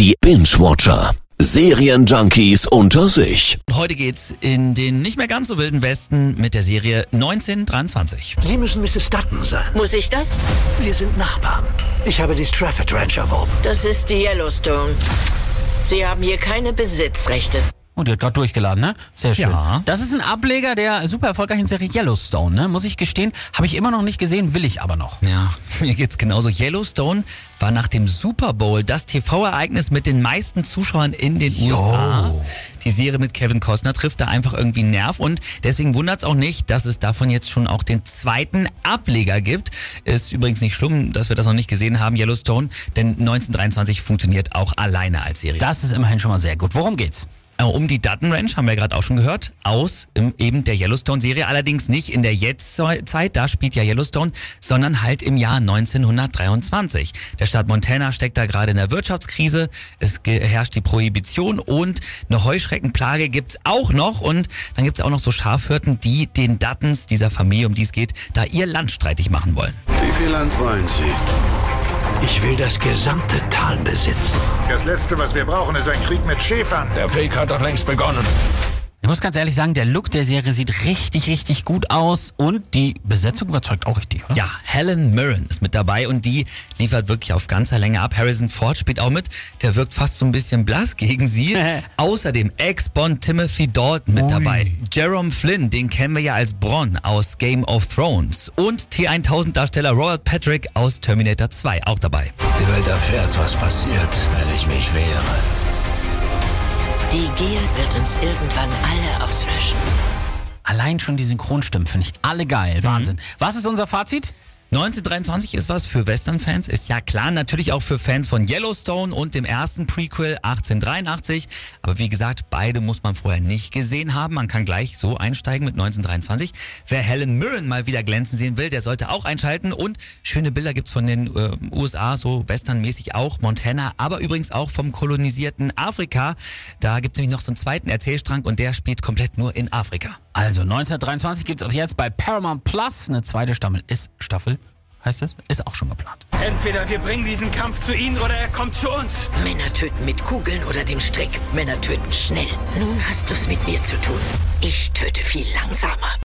Die Binge-Watcher. Serienjunkies unter sich. Heute geht's in den nicht mehr ganz so wilden Westen mit der Serie 1923. Sie müssen Mrs. Dutton sein. Muss ich das? Wir sind Nachbarn. Ich habe die Strafford Ranch erworben. Das ist die Yellowstone. Sie haben hier keine Besitzrechte. Und die hat gerade durchgeladen, ne? Sehr schön. Ja. Das ist ein Ableger der super erfolgreichen Serie Yellowstone, ne? Muss ich gestehen, habe ich immer noch nicht gesehen, will ich aber noch. Ja, mir geht's genauso. Yellowstone war nach dem Super Bowl das TV-Ereignis mit den meisten Zuschauern in den USA. Die Serie mit Kevin Costner trifft da einfach irgendwie einen Nerv und deswegen wundert's auch nicht, dass es davon jetzt schon auch den zweiten Ableger gibt. Ist übrigens nicht schlimm, dass wir das noch nicht gesehen haben, Yellowstone, denn 1923 funktioniert auch alleine als Serie. Das ist immerhin schon mal sehr gut. Worum geht's? Äh, Um die Dutton Ranch haben wir gerade auch schon gehört, aus eben der Yellowstone-Serie, allerdings nicht in der Jetztzeit, da spielt ja Yellowstone, sondern halt im Jahr 1923. Der Staat Montana steckt da gerade in der Wirtschaftskrise, es herrscht die Prohibition und eine Heuschreckenplage gibt's auch noch und dann gibt's auch noch so Schafhirten, die den Duttons, dieser Familie, um die es geht, da ihr Land streitig machen wollen. Wie viel Land wollen Sie? Ich will das gesamte Tal besitzen. Das Letzte, was wir brauchen, ist ein Krieg mit Schäfern. Der Krieg hat doch längst begonnen. Ich muss ganz ehrlich sagen, der Look der Serie sieht richtig, richtig gut aus und die Besetzung überzeugt auch richtig, oder? Ja, Helen Mirren ist mit dabei und die liefert wirklich auf ganzer Länge ab. Harrison Ford spielt auch mit. Der wirkt fast so ein bisschen blass gegen sie. Außerdem Ex-Bond Timothy Dalton mit dabei. Jerome Flynn, den kennen wir ja als Bronn aus Game of Thrones. Und T1000-Darsteller Robert Patrick aus Terminator 2 auch dabei. Die Welt erfährt, was passiert, wenn ich mich wehre. Die Gier wird uns irgendwann alle auslöschen. Allein schon die Synchronstimmen finde ich alle geil. Wahnsinn. Was ist unser Fazit? 1923 ist was für Western-Fans, ist ja klar, natürlich auch für Fans von Yellowstone und dem ersten Prequel 1883. Aber wie gesagt, beide muss man vorher nicht gesehen haben. Man kann gleich so einsteigen mit 1923. Wer Helen Mirren mal wieder glänzen sehen will, der sollte auch einschalten. Und schöne Bilder gibt's von den äh, USA, so Western-mäßig auch, Montana, aber übrigens auch vom kolonisierten Afrika. Da gibt's nämlich noch so einen zweiten Erzählstrang und der spielt komplett nur in Afrika. Also 1923 gibt's ab jetzt bei Paramount Plus eine zweite Staffel. Ist Staffel, heißt das? Ist auch schon geplant. Entweder wir bringen diesen Kampf zu ihnen oder er kommt zu uns. Männer töten mit Kugeln oder dem Strick. Männer töten schnell. Nun hast du's mit mir zu tun. Ich töte viel langsamer.